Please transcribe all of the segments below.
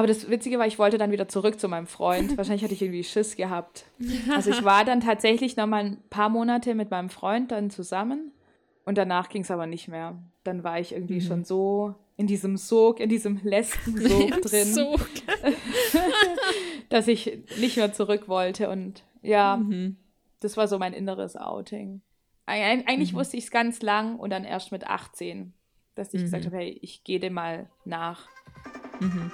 Aber das Witzige war, ich wollte dann wieder zurück zu meinem Freund. Wahrscheinlich hatte ich irgendwie Schiss gehabt. Also ich war dann tatsächlich noch mal ein paar Monate mit meinem Freund dann zusammen. Und danach ging es aber nicht mehr. Dann war ich irgendwie mhm. schon so in diesem Sog, in diesem Lesben-Sog drin, Sog. dass ich nicht mehr zurück wollte. Und ja, mhm. das war so mein inneres Outing. Eig eigentlich mhm. wusste ich es ganz lang und dann erst mit 18, dass ich gesagt mhm. habe, hey, ich gehe dem mal nach. Mhm.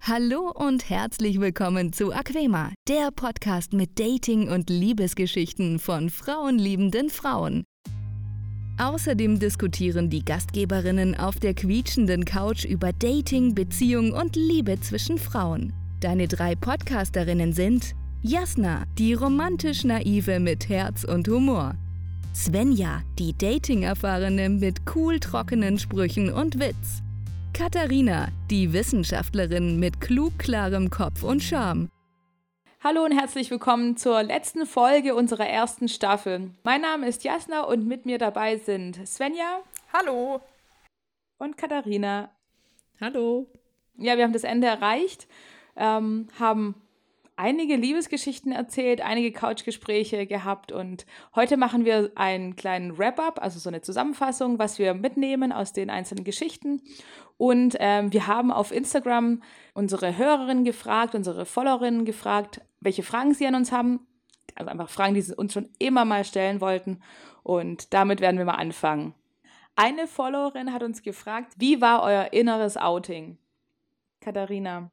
Hallo und herzlich willkommen zu Aquema, der Podcast mit Dating- und Liebesgeschichten von frauenliebenden Frauen. Außerdem diskutieren die Gastgeberinnen auf der quietschenden Couch über Dating, Beziehung und Liebe zwischen Frauen. Deine drei Podcasterinnen sind Jasna, die romantisch naive mit Herz und Humor. Svenja, die Dating-Erfahrene mit cool trockenen Sprüchen und Witz. Katharina, die Wissenschaftlerin mit klug klarem Kopf und Charme. Hallo und herzlich willkommen zur letzten Folge unserer ersten Staffel. Mein Name ist Jasna und mit mir dabei sind Svenja. Hallo. Und Katharina. Hallo. Ja, wir haben das Ende erreicht, ähm, haben einige Liebesgeschichten erzählt, einige Couchgespräche gehabt und heute machen wir einen kleinen Wrap-up, also so eine Zusammenfassung, was wir mitnehmen aus den einzelnen Geschichten. Und ähm, wir haben auf Instagram unsere Hörerinnen gefragt, unsere Followerinnen gefragt, welche Fragen sie an uns haben. Also einfach Fragen, die sie uns schon immer mal stellen wollten. Und damit werden wir mal anfangen. Eine Followerin hat uns gefragt, wie war euer inneres Outing? Katharina.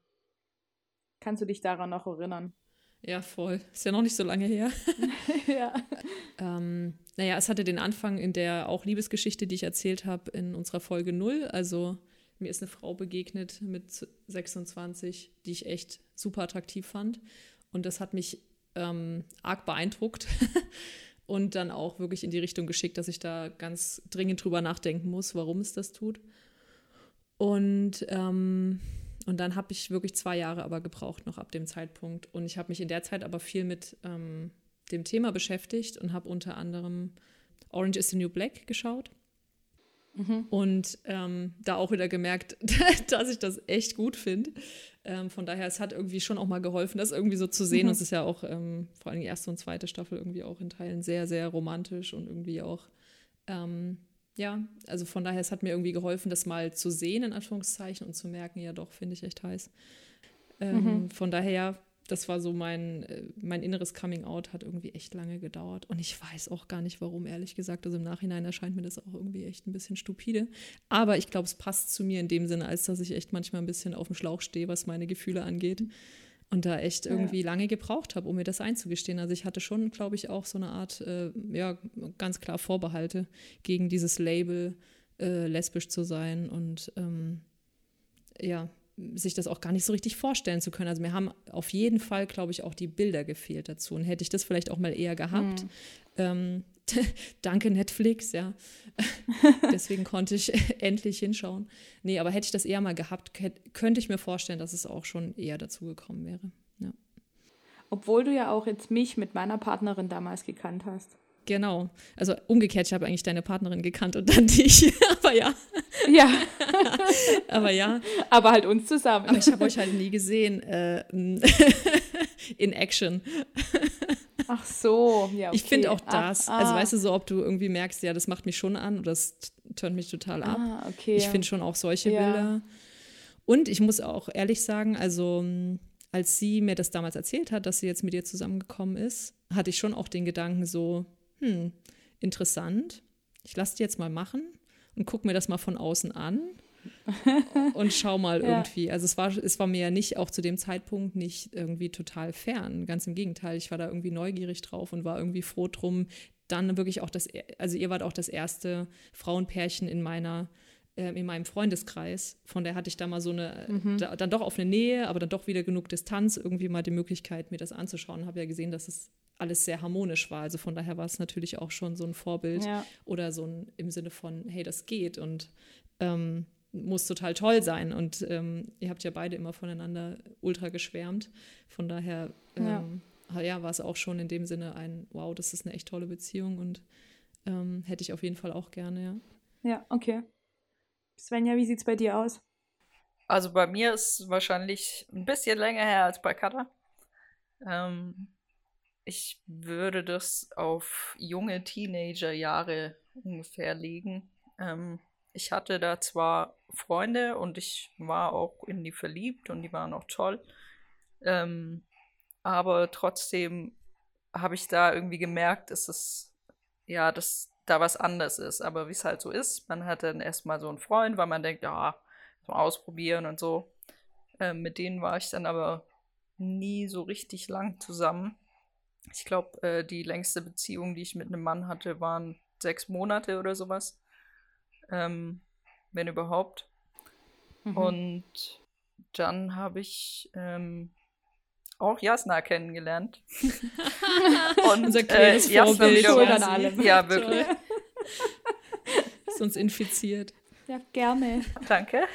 Kannst du dich daran noch erinnern? Ja, voll. Ist ja noch nicht so lange her. ja. ähm, naja, es hatte den Anfang in der auch Liebesgeschichte, die ich erzählt habe in unserer Folge 0. Also mir ist eine Frau begegnet mit 26, die ich echt super attraktiv fand. Und das hat mich ähm, arg beeindruckt und dann auch wirklich in die Richtung geschickt, dass ich da ganz dringend drüber nachdenken muss, warum es das tut. Und ähm, und dann habe ich wirklich zwei Jahre aber gebraucht noch ab dem Zeitpunkt. Und ich habe mich in der Zeit aber viel mit ähm, dem Thema beschäftigt und habe unter anderem Orange is the New Black geschaut. Mhm. Und ähm, da auch wieder gemerkt, dass ich das echt gut finde. Ähm, von daher, es hat irgendwie schon auch mal geholfen, das irgendwie so zu sehen. Mhm. Und es ist ja auch ähm, vor allem die erste und zweite Staffel irgendwie auch in Teilen sehr, sehr romantisch und irgendwie auch ähm, ja, also von daher, es hat mir irgendwie geholfen, das mal zu sehen, in Anführungszeichen, und zu merken, ja doch, finde ich echt heiß. Ähm, mhm. Von daher, das war so mein, äh, mein inneres Coming Out, hat irgendwie echt lange gedauert. Und ich weiß auch gar nicht, warum, ehrlich gesagt. Also im Nachhinein erscheint mir das auch irgendwie echt ein bisschen stupide. Aber ich glaube, es passt zu mir in dem Sinne, als dass ich echt manchmal ein bisschen auf dem Schlauch stehe, was meine Gefühle angeht. Und da echt irgendwie ja. lange gebraucht habe, um mir das einzugestehen. Also ich hatte schon, glaube ich, auch so eine Art, äh, ja, ganz klar Vorbehalte gegen dieses Label, äh, lesbisch zu sein und ähm, ja, sich das auch gar nicht so richtig vorstellen zu können. Also mir haben auf jeden Fall, glaube ich, auch die Bilder gefehlt dazu. Und hätte ich das vielleicht auch mal eher gehabt, mhm. ähm, Danke Netflix, ja. Deswegen konnte ich endlich hinschauen. Nee, aber hätte ich das eher mal gehabt, könnte ich mir vorstellen, dass es auch schon eher dazu gekommen wäre. Ja. Obwohl du ja auch jetzt mich mit meiner Partnerin damals gekannt hast. Genau. Also umgekehrt, ich habe eigentlich deine Partnerin gekannt und dann dich. aber ja. Ja. aber ja. Aber halt uns zusammen. Aber ich habe euch halt nie gesehen äh, in Action. Ach so, ja. Okay. Ich finde auch das. Ah, also ah. weißt du so, ob du irgendwie merkst, ja, das macht mich schon an oder das tönt mich total ab. Ah, okay. Ich finde schon auch solche ja. Bilder. Und ich muss auch ehrlich sagen, also als sie mir das damals erzählt hat, dass sie jetzt mit dir zusammengekommen ist, hatte ich schon auch den Gedanken so, hm, interessant. Ich lasse die jetzt mal machen und gucke mir das mal von außen an und schau mal ja. irgendwie. Also es war, es war mir ja nicht auch zu dem Zeitpunkt nicht irgendwie total fern. Ganz im Gegenteil, ich war da irgendwie neugierig drauf und war irgendwie froh drum, dann wirklich auch das, also ihr wart auch das erste Frauenpärchen in meiner äh, in meinem Freundeskreis. Von der hatte ich da mal so eine, mhm. da, dann doch auf eine Nähe, aber dann doch wieder genug Distanz, irgendwie mal die Möglichkeit, mir das anzuschauen. Habe ja gesehen, dass es alles sehr harmonisch war. Also von daher war es natürlich auch schon so ein Vorbild ja. oder so ein im Sinne von, hey, das geht. Und ähm, muss total toll sein. Und ähm, ihr habt ja beide immer voneinander ultra geschwärmt. Von daher, ähm, ja. ja, war es auch schon in dem Sinne ein, wow, das ist eine echt tolle Beziehung und ähm, hätte ich auf jeden Fall auch gerne, ja. Ja, okay. Svenja, wie sieht es bei dir aus? Also bei mir ist es wahrscheinlich ein bisschen länger her als bei Katha. Ähm, ich würde das auf junge Teenagerjahre ungefähr legen. Ähm, ich hatte da zwar Freunde und ich war auch in die verliebt und die waren auch toll. Ähm, aber trotzdem habe ich da irgendwie gemerkt, dass es, ja, dass da was anders ist. Aber wie es halt so ist, man hat dann erstmal so einen Freund, weil man denkt, ja, mal ausprobieren und so. Ähm, mit denen war ich dann aber nie so richtig lang zusammen. Ich glaube, äh, die längste Beziehung, die ich mit einem Mann hatte, waren sechs Monate oder sowas. Ähm, wenn überhaupt. Mhm. Und dann habe ich ähm, auch Jasna kennengelernt. Und Unser kleines äh, Jasna wiederum. Ja, wirklich. Ist uns infiziert. Ja, gerne. Danke.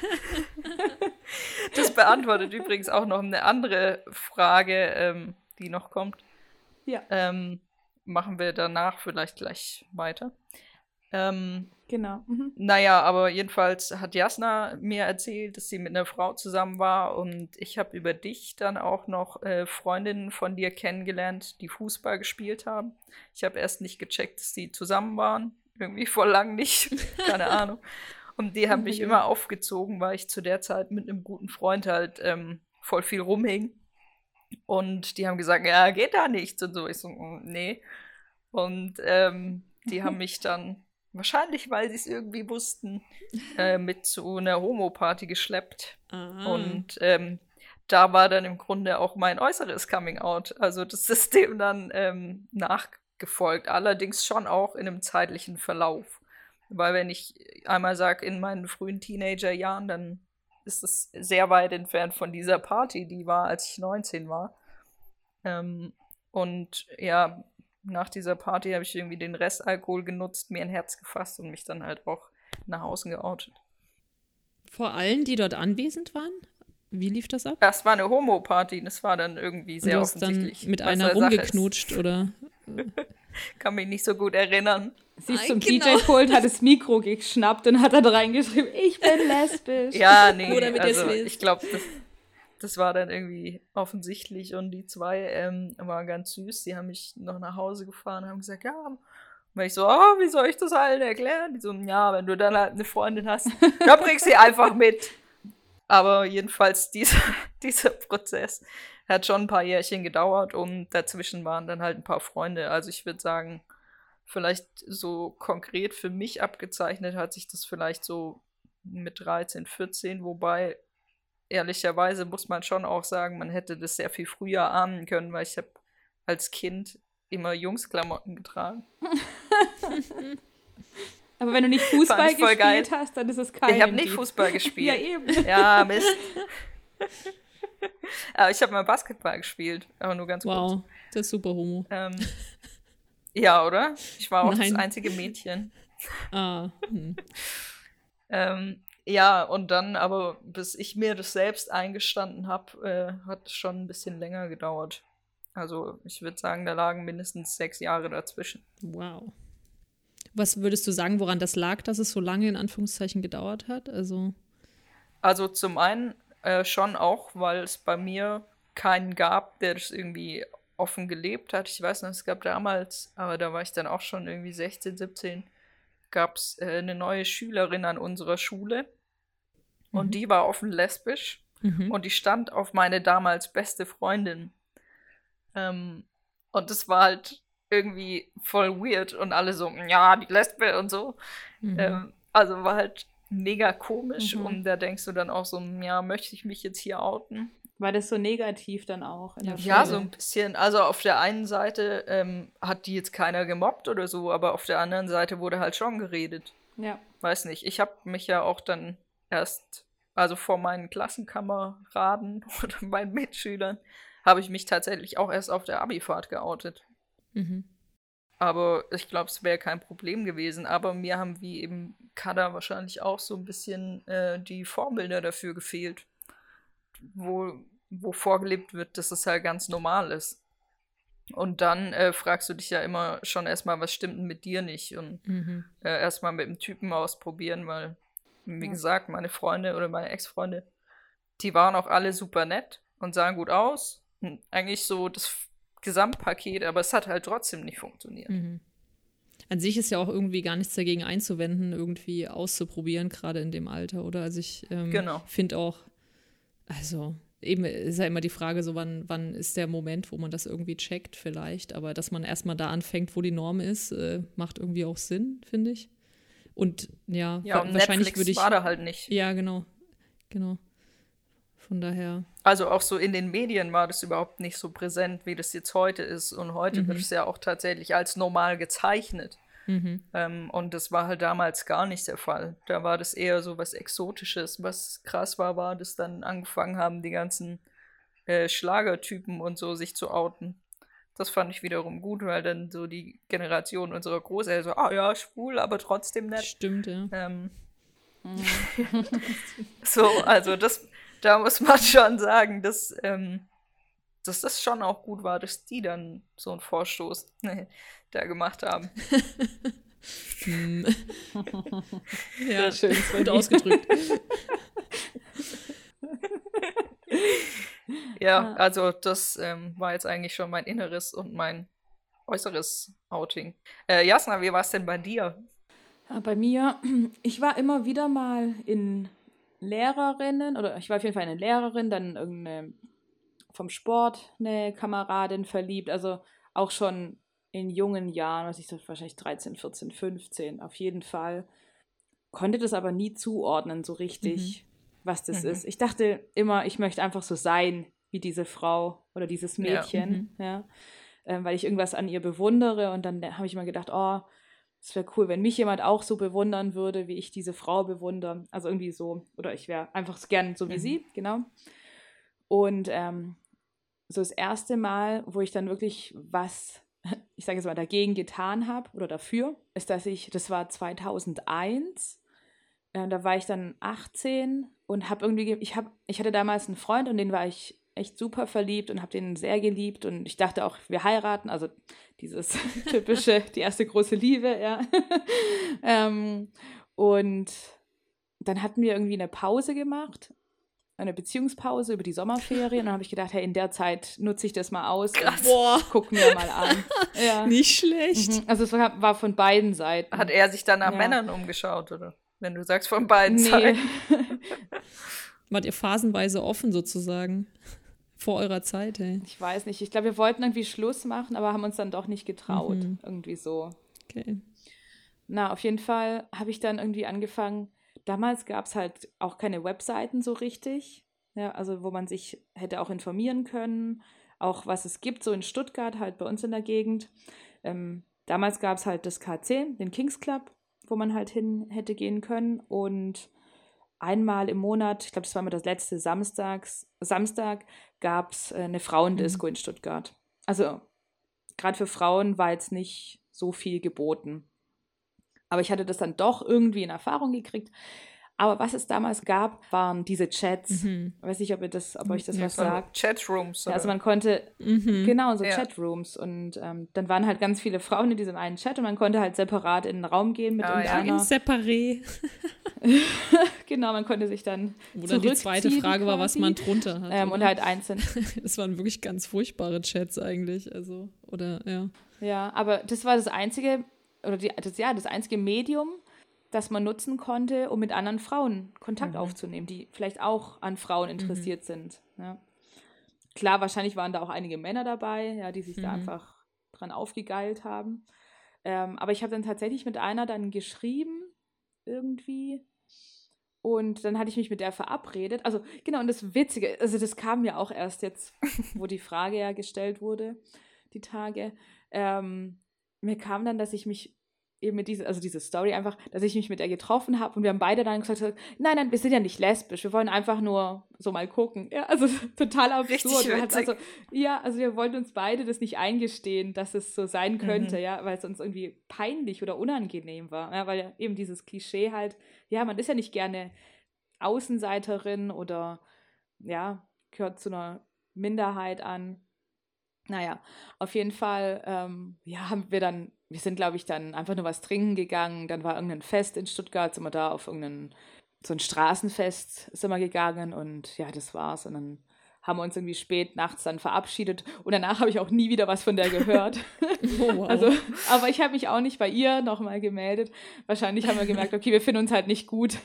Das beantwortet übrigens auch noch eine andere Frage, ähm, die noch kommt. Ja. Ähm, machen wir danach vielleicht gleich weiter. Ähm, genau. Mhm. Naja, aber jedenfalls hat Jasna mir erzählt, dass sie mit einer Frau zusammen war und ich habe über dich dann auch noch äh, Freundinnen von dir kennengelernt, die Fußball gespielt haben. Ich habe erst nicht gecheckt, dass sie zusammen waren. Irgendwie vor lang nicht. Keine Ahnung. Und die haben mich immer aufgezogen, weil ich zu der Zeit mit einem guten Freund halt ähm, voll viel rumhing. Und die haben gesagt, ja, geht da nichts und so. Ich so, mm, nee. Und ähm, die haben mich dann wahrscheinlich, weil sie es irgendwie wussten, äh, mit zu einer Homo-Party geschleppt. Aha. Und ähm, da war dann im Grunde auch mein äußeres Coming-out. Also das System dann ähm, nachgefolgt, allerdings schon auch in einem zeitlichen Verlauf. Weil wenn ich einmal sage, in meinen frühen Teenagerjahren, dann ist es sehr weit entfernt von dieser Party, die war, als ich 19 war. Ähm, und ja, nach dieser Party habe ich irgendwie den Restalkohol genutzt, mir ein Herz gefasst und mich dann halt auch nach außen geoutet. Vor allen, die dort anwesend waren? Wie lief das ab? Das war eine Homo-Party, das war dann irgendwie sehr und du hast offensichtlich. Dann mit einer rumgeknutscht, oder? Kann mich nicht so gut erinnern. Sie ist zum genau. DJ-Pult, hat das Mikro geschnappt und hat da reingeschrieben, ich bin lesbisch. Ja, nee, also, ich glaube, das, das war dann irgendwie offensichtlich und die zwei ähm, waren ganz süß. Die haben mich noch nach Hause gefahren und haben gesagt, ja, und ich so, oh, wie soll ich das allen erklären? Die so, ja, wenn du dann halt eine Freundin hast, dann bringst sie einfach mit. Aber jedenfalls dieser, dieser Prozess hat schon ein paar Jährchen gedauert und dazwischen waren dann halt ein paar Freunde. Also ich würde sagen, vielleicht so konkret für mich abgezeichnet hat sich das vielleicht so mit 13, 14, wobei ehrlicherweise muss man schon auch sagen, man hätte das sehr viel früher ahnen können, weil ich habe als Kind immer Jungsklamotten getragen. Aber wenn du nicht Fußball gespielt geil. hast, dann ist es kein. Ich habe nicht Fußball gespielt. ja, eben. Ja, Mist. aber ich habe mal Basketball gespielt, aber nur ganz wow, kurz. Wow, das ist super homo. Ähm, ja, oder? Ich war auch Nein. das einzige Mädchen. Ah. Hm. ähm, ja, und dann aber, bis ich mir das selbst eingestanden habe, äh, hat schon ein bisschen länger gedauert. Also ich würde sagen, da lagen mindestens sechs Jahre dazwischen. Wow. Was würdest du sagen, woran das lag, dass es so lange in Anführungszeichen gedauert hat? Also, also zum einen äh, schon auch, weil es bei mir keinen gab, der das irgendwie offen gelebt hat. Ich weiß noch, es gab damals, aber da war ich dann auch schon irgendwie 16, 17, gab es äh, eine neue Schülerin an unserer Schule. Und mhm. die war offen lesbisch. Mhm. Und die stand auf meine damals beste Freundin. Ähm, und das war halt irgendwie voll weird und alle so, ja, die Lesbe und so. Mhm. Ähm, also war halt mega komisch mhm. und da denkst du dann auch so, ja, möchte ich mich jetzt hier outen? War das so negativ dann auch? ja, ja so ein bisschen. Also auf der einen Seite ähm, hat die jetzt keiner gemobbt oder so, aber auf der anderen Seite wurde halt schon geredet. Ja. Weiß nicht. Ich habe mich ja auch dann erst, also vor meinen Klassenkameraden oder meinen Mitschülern, habe ich mich tatsächlich auch erst auf der Abifahrt geoutet. Mhm. Aber ich glaube, es wäre kein Problem gewesen. Aber mir haben wie eben Kada wahrscheinlich auch so ein bisschen äh, die Vorbilder dafür gefehlt, wo, wo vorgelebt wird, dass es halt ganz normal ist. Und dann äh, fragst du dich ja immer schon erstmal, was stimmt denn mit dir nicht? Und mhm. äh, erstmal mit dem Typen ausprobieren, weil, wie ja. gesagt, meine Freunde oder meine Ex-Freunde, die waren auch alle super nett und sahen gut aus. Und eigentlich so das Gesamtpaket, aber es hat halt trotzdem nicht funktioniert. Mhm. An sich ist ja auch irgendwie gar nichts dagegen einzuwenden, irgendwie auszuprobieren, gerade in dem Alter, oder? Also ich ähm, genau. finde auch, also eben ist ja immer die Frage, so wann, wann ist der Moment, wo man das irgendwie checkt, vielleicht. Aber dass man erstmal da anfängt, wo die Norm ist, äh, macht irgendwie auch Sinn, finde ich. Und ja, ja und wahrscheinlich würde ich. war da halt nicht. Ja, genau. Genau. Von daher. Also auch so in den Medien war das überhaupt nicht so präsent, wie das jetzt heute ist. Und heute mhm. wird es ja auch tatsächlich als normal gezeichnet. Mhm. Ähm, und das war halt damals gar nicht der Fall. Da war das eher so was Exotisches. Was krass war, war, dass dann angefangen haben, die ganzen äh, Schlagertypen und so sich zu outen. Das fand ich wiederum gut, weil dann so die Generation unserer Großeltern so, ah ja, schwul, aber trotzdem nett. Stimmt, ja. Ähm, so, also das, da muss man schon sagen, dass, ähm, dass das schon auch gut war, dass die dann so einen Vorstoß da gemacht haben. Hm. ja, schön, gut ausgedrückt. ja, also das ähm, war jetzt eigentlich schon mein inneres und mein äußeres Outing. Äh, Jasna, wie war es denn bei dir? Ja, bei mir, ich war immer wieder mal in Lehrerinnen, oder ich war auf jeden Fall eine Lehrerin, dann irgendeine vom Sport eine Kameradin verliebt, also auch schon in jungen Jahren, was ich so wahrscheinlich 13, 14, 15, auf jeden Fall. Konnte das aber nie zuordnen, so richtig, mhm. was das mhm. ist. Ich dachte immer, ich möchte einfach so sein wie diese Frau oder dieses Mädchen, ja, mhm. ja ähm, weil ich irgendwas an ihr bewundere und dann habe ich immer gedacht, oh, es wäre cool, wenn mich jemand auch so bewundern würde, wie ich diese Frau bewundere. Also irgendwie so, oder ich wäre einfach gern so wie mhm. sie, genau. Und ähm, so das erste Mal, wo ich dann wirklich was ich sage jetzt mal, dagegen getan habe oder dafür, ist, dass ich, das war 2001, äh, da war ich dann 18 und habe irgendwie, ich, hab, ich hatte damals einen Freund und den war ich echt super verliebt und habe den sehr geliebt und ich dachte auch, wir heiraten, also dieses typische, die erste große Liebe, ja. ähm, und dann hatten wir irgendwie eine Pause gemacht eine Beziehungspause über die Sommerferien. Und dann habe ich gedacht, hey, in der Zeit nutze ich das mal aus Krass. und guck mir mal an. Ja. Nicht schlecht. Mhm. Also es war, war, von beiden Seiten. Hat er sich dann nach ja. Männern umgeschaut, oder? Wenn du sagst von beiden nee. Seiten. Wart ihr phasenweise offen sozusagen? Vor eurer Zeit, hey? Ich weiß nicht. Ich glaube, wir wollten irgendwie Schluss machen, aber haben uns dann doch nicht getraut. Mhm. Irgendwie so. Okay. Na, auf jeden Fall habe ich dann irgendwie angefangen, Damals gab es halt auch keine Webseiten so richtig, ja, also wo man sich hätte auch informieren können, auch was es gibt, so in Stuttgart, halt bei uns in der Gegend. Ähm, damals gab es halt das KC, den Kings Club, wo man halt hin hätte gehen können und einmal im Monat, ich glaube, das war immer das letzte Samstags, Samstag, gab es äh, eine Frauendisco mhm. in Stuttgart. Also gerade für Frauen war jetzt nicht so viel geboten. Aber ich hatte das dann doch irgendwie in Erfahrung gekriegt. Aber was es damals gab, waren diese Chats. Mhm. Ich weiß nicht, ob, ihr das, ob euch das ja, was sagt. Chatrooms. Ja, also man konnte, mhm. genau, so ja. Chatrooms. Und ähm, dann waren halt ganz viele Frauen in diesem einen Chat und man konnte halt separat in den Raum gehen mit ah, irgendeiner. Ja, im Separé. genau, man konnte sich dann Oder die zweite Frage quasi. war, was man drunter hat. Ähm, und halt einzeln. das waren wirklich ganz furchtbare Chats eigentlich. Also, oder, ja. Ja, aber das war das Einzige, oder die, das, ja, das einzige Medium, das man nutzen konnte, um mit anderen Frauen Kontakt mhm. aufzunehmen, die vielleicht auch an Frauen mhm. interessiert mhm. sind. Ja. Klar, wahrscheinlich waren da auch einige Männer dabei, ja, die sich mhm. da einfach dran aufgegeilt haben. Ähm, aber ich habe dann tatsächlich mit einer dann geschrieben, irgendwie. Und dann hatte ich mich mit der verabredet. Also, genau, und das Witzige, also das kam ja auch erst jetzt, wo die Frage ja gestellt wurde, die Tage. Ähm, mir kam dann, dass ich mich eben mit dieser, also diese Story einfach, dass ich mich mit ihr getroffen habe und wir haben beide dann gesagt, nein, nein, wir sind ja nicht lesbisch, wir wollen einfach nur so mal gucken. Ja, also total absurd. Also, ja, also wir wollten uns beide das nicht eingestehen, dass es so sein könnte, mhm. ja, weil es uns irgendwie peinlich oder unangenehm war. Ja, weil ja eben dieses Klischee halt, ja, man ist ja nicht gerne Außenseiterin oder ja, gehört zu einer Minderheit an. Naja, auf jeden Fall, ähm, ja, haben wir dann, wir sind, glaube ich, dann einfach nur was trinken gegangen. Dann war irgendein Fest in Stuttgart, sind wir da auf irgendein, so ein Straßenfest sind wir gegangen und ja, das war's. Und dann haben wir uns irgendwie spät nachts dann verabschiedet und danach habe ich auch nie wieder was von der gehört. Oh, wow. Also, aber ich habe mich auch nicht bei ihr nochmal gemeldet. Wahrscheinlich haben wir gemerkt, okay, wir finden uns halt nicht gut.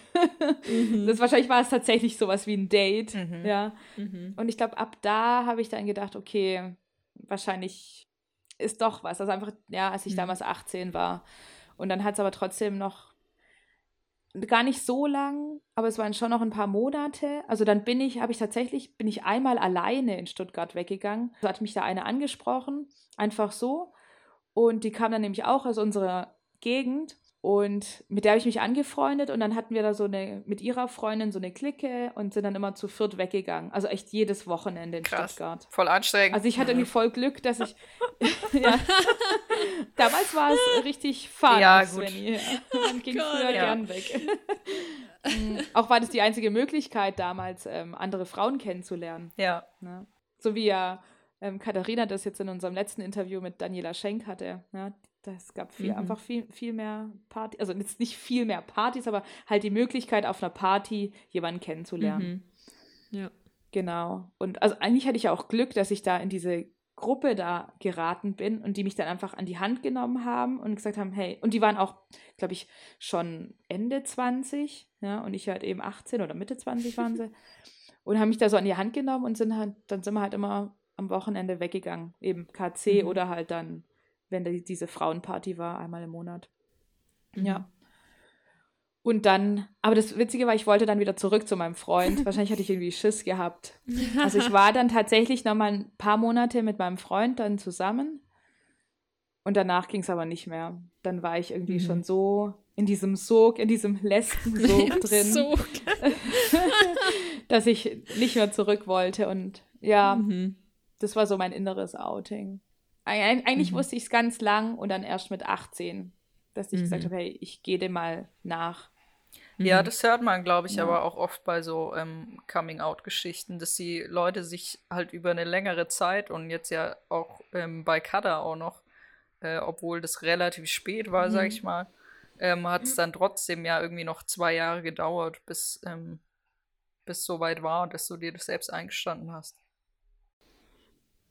Mhm. Das wahrscheinlich war es tatsächlich sowas wie ein Date, mhm. ja. Mhm. Und ich glaube, ab da habe ich dann gedacht, okay, wahrscheinlich ist doch was. Also einfach, ja, als ich mhm. damals 18 war. Und dann hat es aber trotzdem noch gar nicht so lang, aber es waren schon noch ein paar Monate. Also dann bin ich, habe ich tatsächlich, bin ich einmal alleine in Stuttgart weggegangen. Da hat mich da eine angesprochen, einfach so. Und die kam dann nämlich auch aus unserer Gegend. Und mit der habe ich mich angefreundet und dann hatten wir da so eine, mit ihrer Freundin so eine Clique und sind dann immer zu viert weggegangen. Also echt jedes Wochenende in Krass. Stuttgart. Voll anstrengend. Also ich hatte irgendwie voll Glück, dass ich. ja. Damals war es richtig fun, ja, gut. Svenny. Man ging Gott, früher ja. gern weg. Mm, auch war das die einzige Möglichkeit damals, ähm, andere Frauen kennenzulernen. Ja. Ne? So wie ja ähm, Katharina das jetzt in unserem letzten Interview mit Daniela Schenk hatte. Ja? Es gab viel, mhm. einfach viel, viel mehr Partys, also jetzt nicht viel mehr Partys, aber halt die Möglichkeit, auf einer Party jemanden kennenzulernen. Mhm. Ja. Genau. Und also eigentlich hatte ich ja auch Glück, dass ich da in diese Gruppe da geraten bin und die mich dann einfach an die Hand genommen haben und gesagt haben, hey, und die waren auch, glaube ich, schon Ende 20, ja, und ich halt eben 18 oder Mitte 20 waren sie. und haben mich da so an die Hand genommen und sind halt, dann sind wir halt immer am Wochenende weggegangen. Eben KC mhm. oder halt dann wenn die, diese Frauenparty war, einmal im Monat. Mhm. Ja. Und dann, aber das Witzige war, ich wollte dann wieder zurück zu meinem Freund. Wahrscheinlich hatte ich irgendwie Schiss gehabt. Also ich war dann tatsächlich noch mal ein paar Monate mit meinem Freund dann zusammen. Und danach ging es aber nicht mehr. Dann war ich irgendwie mhm. schon so in diesem Sog, in diesem Lesben-Sog drin, Sog. dass ich nicht mehr zurück wollte. Und ja, mhm. das war so mein inneres Outing. Eigentlich mhm. wusste ich es ganz lang und dann erst mit 18, dass ich mhm. gesagt habe, hey, ich gehe dem mal nach. Ja, mhm. das hört man, glaube ich, ja. aber auch oft bei so ähm, Coming-out-Geschichten, dass die Leute sich halt über eine längere Zeit und jetzt ja auch ähm, bei Kada auch noch, äh, obwohl das relativ spät war, mhm. sag ich mal, ähm, hat es dann trotzdem ja irgendwie noch zwei Jahre gedauert, bis ähm, bis so weit war, dass du dir das selbst eingestanden hast.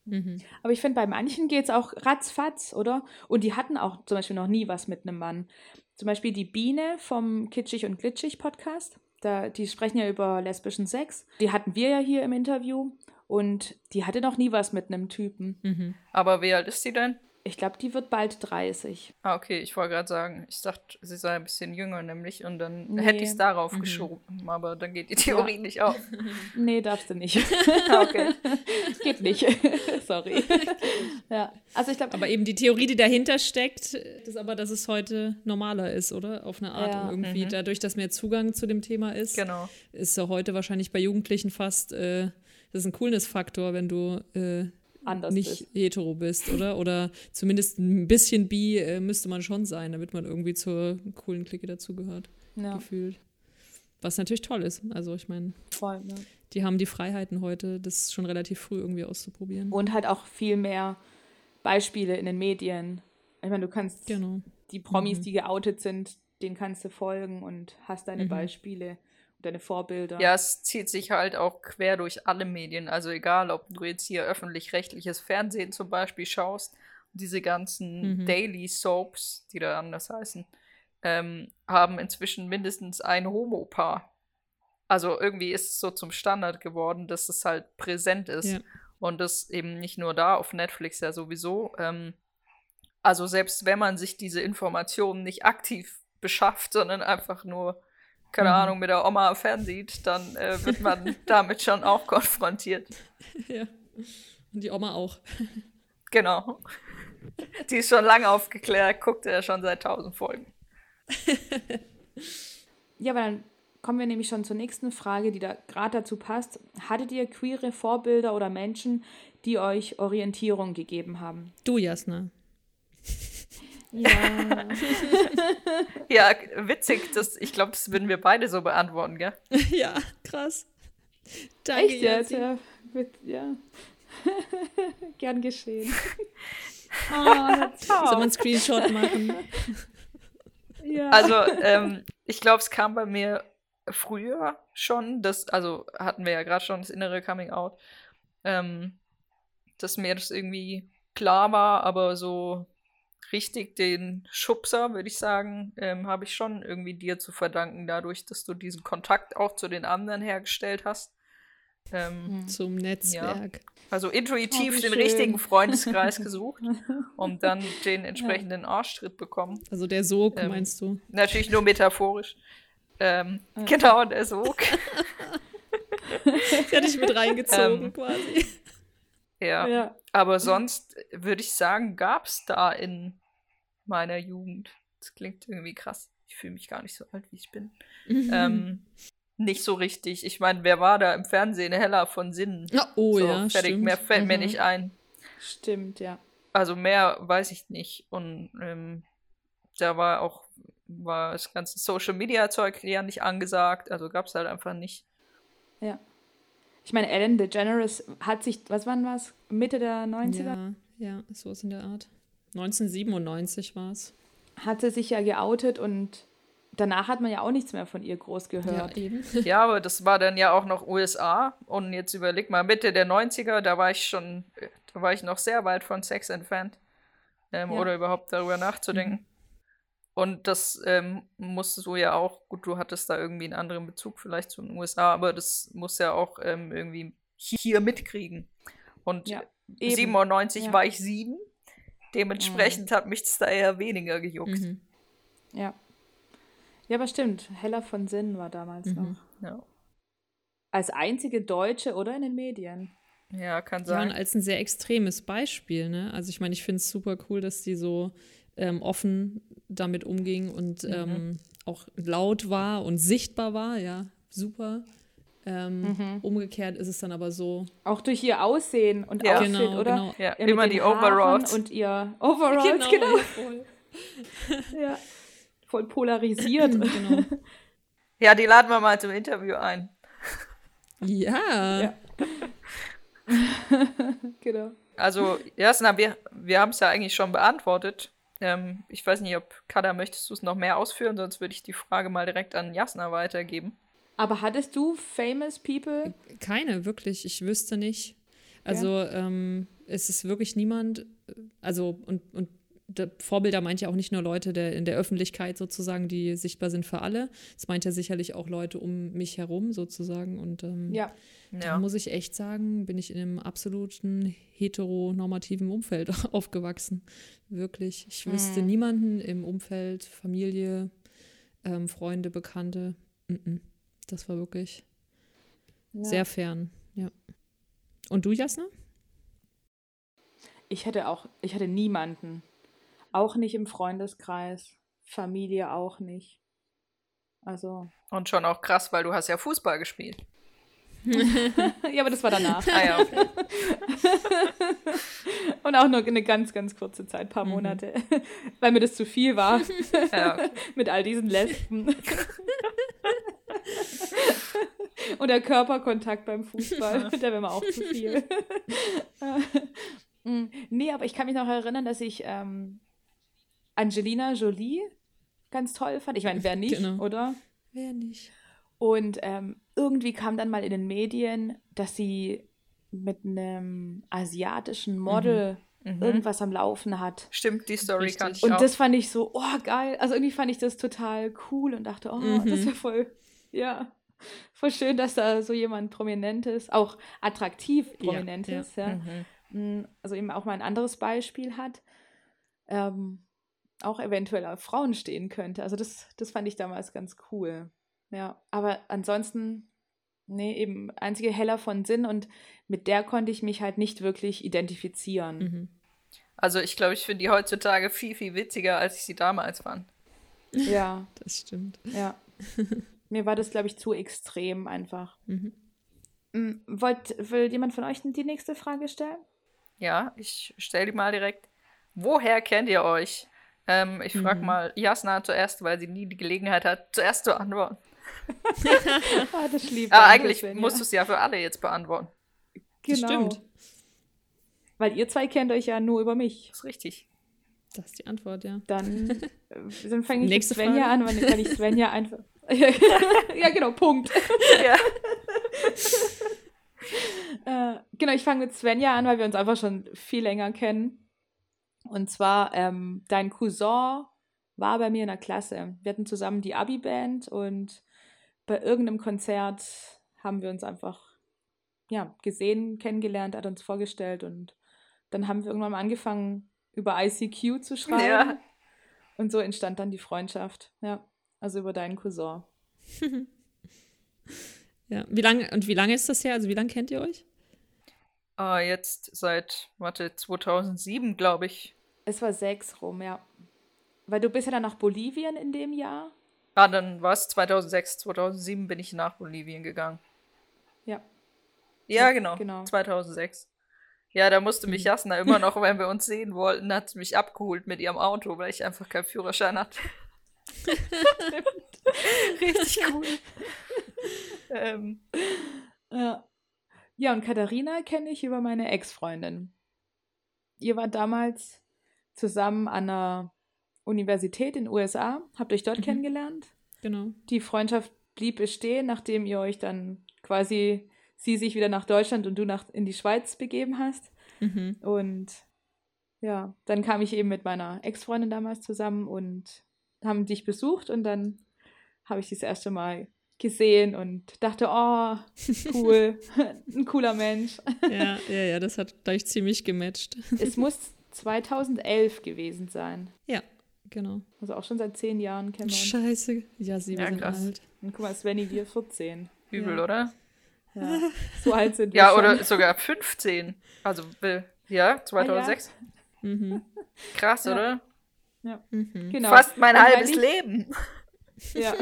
Mhm. Aber ich finde, bei manchen geht es auch ratzfatz, oder? Und die hatten auch zum Beispiel noch nie was mit einem Mann. Zum Beispiel die Biene vom Kitschig und Glitschig Podcast. Da, die sprechen ja über lesbischen Sex. Die hatten wir ja hier im Interview. Und die hatte noch nie was mit einem Typen. Mhm. Aber wie alt ist sie denn? Ich glaube, die wird bald 30. Ah, okay, ich wollte gerade sagen, ich dachte, sie sei ein bisschen jünger nämlich und dann nee. hätte ich es darauf mhm. geschoben, aber dann geht die Theorie ja. nicht auf. Nee, darfst du nicht. Ah, okay. geht nicht. Sorry. ja, also ich glaube. Aber eben die Theorie, die dahinter steckt, ist aber, dass es heute normaler ist, oder? Auf eine Art. Ja. Und irgendwie mhm. dadurch, dass mehr Zugang zu dem Thema ist, genau. ist ja heute wahrscheinlich bei Jugendlichen fast, äh, das ist ein Coolness-Faktor, wenn du äh, anders nicht bist. hetero bist, oder? Oder zumindest ein bisschen bi äh, müsste man schon sein, damit man irgendwie zur coolen Clique dazugehört. Ja. Gefühlt. Was natürlich toll ist. Also ich meine, ja. die haben die Freiheiten heute, das schon relativ früh irgendwie auszuprobieren. Und halt auch viel mehr Beispiele in den Medien. Ich meine, du kannst genau. die Promis, mhm. die geoutet sind, denen kannst du folgen und hast deine mhm. Beispiele deine Vorbilder. Ja, es zieht sich halt auch quer durch alle Medien. Also egal, ob du jetzt hier öffentlich-rechtliches Fernsehen zum Beispiel schaust, diese ganzen mhm. Daily Soaps, die da anders heißen, ähm, haben inzwischen mindestens ein Homo-Paar. Also irgendwie ist es so zum Standard geworden, dass es halt präsent ist. Ja. Und das eben nicht nur da auf Netflix ja sowieso. Ähm, also selbst wenn man sich diese Informationen nicht aktiv beschafft, sondern einfach nur keine mhm. Ahnung, mit der Oma fernsieht, dann äh, wird man damit schon auch konfrontiert. Ja. Und die Oma auch. Genau. Die ist schon lange aufgeklärt, guckt er schon seit tausend Folgen. ja, aber dann kommen wir nämlich schon zur nächsten Frage, die da gerade dazu passt. Hattet ihr queere Vorbilder oder Menschen, die euch Orientierung gegeben haben? Du, Jasna. Ja. ja, witzig. Das, ich glaube, das würden wir beide so beantworten, gell? Ja, krass. Danke, Echt jetzt? Ja. ja. Gern geschehen. oh, Sollen wir einen Screenshot machen? ja. Also, ähm, ich glaube, es kam bei mir früher schon, das, also hatten wir ja gerade schon das innere Coming Out, ähm, dass mir das irgendwie klar war, aber so richtig den Schubser, würde ich sagen, ähm, habe ich schon irgendwie dir zu verdanken, dadurch, dass du diesen Kontakt auch zu den anderen hergestellt hast. Ähm, hm. Zum Netzwerk. Ja. Also intuitiv oh, den richtigen Freundeskreis gesucht und dann den entsprechenden ja. Arschtritt bekommen. Also der Sog, ähm, meinst du? Natürlich nur metaphorisch. Ähm, ja. Genau, der Sog. Die hatte ich mit reingezogen ähm, quasi. Ja. Aber sonst würde ich sagen, gab es da in meiner Jugend, das klingt irgendwie krass, ich fühle mich gar nicht so alt, wie ich bin, ähm, nicht so richtig. Ich meine, wer war da im Fernsehen? Heller von Sinnen. Ja, oh so, ja, fertig, stimmt. Mehr fällt mhm. mir nicht ein. Stimmt, ja. Also mehr weiß ich nicht. Und ähm, da war auch war das ganze Social Media Zeug ja nicht angesagt, also gab es halt einfach nicht. Ja. Ich meine, Ellen DeGeneres hat sich, was wann war es? Mitte der 90er? Ja, ja, sowas in der Art. 1997 war es. Hat sie sich ja geoutet und danach hat man ja auch nichts mehr von ihr groß gehört. Ja, eben. ja, aber das war dann ja auch noch USA. Und jetzt überleg mal, Mitte der 90er, da war ich schon, da war ich noch sehr weit von Sex entfernt. Ähm, ja. Oder überhaupt darüber nachzudenken. Mhm. Und das ähm, musstest du ja auch, gut, du hattest da irgendwie einen anderen Bezug vielleicht zu den USA, aber das muss ja auch ähm, irgendwie hier mitkriegen. Und ja, 97 ja. war ich sieben. Dementsprechend mhm. hat mich das da eher weniger gejuckt. Mhm. Ja. Ja, aber stimmt. Heller von Sinn war damals mhm. noch. Ja. Als einzige Deutsche oder in den Medien. Ja, kann sein. Ja, als ein sehr extremes Beispiel, ne? Also ich meine, ich finde es super cool, dass die so ähm, offen damit umging und mhm. ähm, auch laut war und sichtbar war, ja, super. Ähm, mhm. Umgekehrt ist es dann aber so. Auch durch ihr Aussehen und ja. Outfit, genau, oder? Genau. Ja, ja immer die Overalls. Und ihr Overalls, genau. genau. Voll. ja, voll polarisiert. genau. Ja, die laden wir mal zum Interview ein. Ja. ja. genau. Also, Jasna, wir, wir haben es ja eigentlich schon beantwortet. Ähm, ich weiß nicht, ob Kada, möchtest du es noch mehr ausführen, sonst würde ich die Frage mal direkt an Jasna weitergeben. Aber hattest du famous people? Keine, wirklich. Ich wüsste nicht. Also ja. ähm, es ist wirklich niemand, also und, und Vorbilder meint ja auch nicht nur Leute der, in der Öffentlichkeit sozusagen, die sichtbar sind für alle. Es meint ja sicherlich auch Leute um mich herum sozusagen. Und ähm, ja. da ja. muss ich echt sagen, bin ich in einem absoluten heteronormativen Umfeld aufgewachsen. Wirklich. Ich wüsste mhm. niemanden im Umfeld, Familie, ähm, Freunde, Bekannte. Mm -mm. Das war wirklich ja. sehr fern, ja. Und du, Jasna? Ich hätte auch, ich hatte niemanden. Auch nicht im Freundeskreis. Familie auch nicht. Also. Und schon auch krass, weil du hast ja Fußball gespielt. ja, aber das war danach. ah, ja, okay. Und auch nur eine ganz, ganz kurze Zeit, paar mhm. Monate, weil mir das zu viel war. ja, okay. Mit all diesen Lesben. Und der Körperkontakt beim Fußball, der wäre mir auch zu viel. Mm, nee, aber ich kann mich noch erinnern, dass ich ähm, Angelina Jolie ganz toll fand. Ich meine, wer nicht, genau. oder? Wer nicht. Und ähm, irgendwie kam dann mal in den Medien, dass sie mit einem asiatischen Model mhm. Mhm. irgendwas am Laufen hat. Stimmt, die Story kann ich Und auch. das fand ich so, oh geil. Also irgendwie fand ich das total cool und dachte, oh, mhm. das wäre voll, ja, voll schön, dass da so jemand Prominentes, auch attraktiv Prominentes, ja. ja. Mhm. Mm, also eben auch mal ein anderes Beispiel hat. Ähm, auch eventuell auf Frauen stehen könnte. Also das, das fand ich damals ganz cool. Ja, aber ansonsten, nee, eben einzige Heller von Sinn und mit der konnte ich mich halt nicht wirklich identifizieren. Mhm. Also ich glaube, ich finde die heutzutage viel, viel witziger, als ich sie damals fand. Ja. das stimmt. Ja. Mir war das, glaube ich, zu extrem einfach. Mhm. Mm, wollt, will jemand von euch die nächste Frage stellen? Ja, ich stelle die mal direkt. Woher kennt ihr euch? Ähm, ich frage mhm. mal Jasna zuerst, weil sie nie die Gelegenheit hat, zuerst zu antworten. ah, das lieb Aber eigentlich bisschen, musst ja. du es ja für alle jetzt beantworten. Genau. Stimmt. Weil ihr zwei kennt euch ja nur über mich. Das ist richtig. Das ist die Antwort, ja. Dann, äh, dann fange ich mit Svenja Frage. an, weil, ich Svenja einfach. ja, genau, Punkt. Ja. äh, genau, ich fange mit Svenja an, weil wir uns einfach schon viel länger kennen. Und zwar, ähm, dein Cousin war bei mir in der Klasse. Wir hatten zusammen die Abi-Band und bei irgendeinem Konzert haben wir uns einfach ja, gesehen, kennengelernt, hat uns vorgestellt und dann haben wir irgendwann mal angefangen, über ICQ zu schreiben. Ja. Und so entstand dann die Freundschaft. Ja, also über deinen Cousin. ja, wie lange und wie lange ist das her? Also wie lange kennt ihr euch? Uh, jetzt seit, warte, 2007, glaube ich. Es war sechs rum, ja. Weil du bist ja dann nach Bolivien in dem Jahr. Ah, dann war es 2006, 2007 bin ich nach Bolivien gegangen. Ja. Ja, genau. genau. 2006. Ja, da musste mich mhm. Jasna immer noch, wenn wir uns sehen wollten, hat sie mich abgeholt mit ihrem Auto, weil ich einfach keinen Führerschein hatte. Richtig cool. ähm. ja. ja, und Katharina kenne ich über meine Ex-Freundin. Ihr wart damals zusammen an einer Universität in den USA, habt euch dort mhm. kennengelernt. Genau. Die Freundschaft blieb bestehen, nachdem ihr euch dann quasi sie sich wieder nach Deutschland und du nach in die Schweiz begeben hast. Mhm. Und ja, dann kam ich eben mit meiner Ex-Freundin damals zusammen und haben dich besucht und dann habe ich das erste Mal gesehen und dachte, oh, cool, ein cooler Mensch. Ja, ja, ja, das hat gleich ziemlich gematcht. Es muss 2011 gewesen sein. Ja, genau. Also auch schon seit zehn Jahren kennen wir uns. Scheiße. Ja, sie ja, sind krass. alt. Und guck mal, Svenny, wir 14. Übel, ja. oder? Ja, so alt sind wir Ja, schon. oder sogar 15. Also, ja, 2006. Ah, ja. Mhm. Krass, ja. oder? Ja, mhm. genau. Fast mein und halbes ich... Leben. Ja.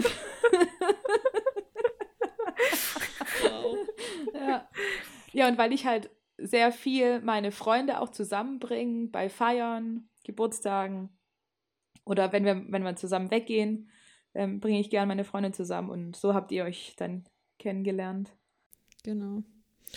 wow. ja. Ja, und weil ich halt sehr viel meine Freunde auch zusammenbringe bei Feiern, Geburtstagen oder wenn wir, wenn wir zusammen weggehen, ähm, bringe ich gerne meine Freunde zusammen und so habt ihr euch dann kennengelernt. Genau.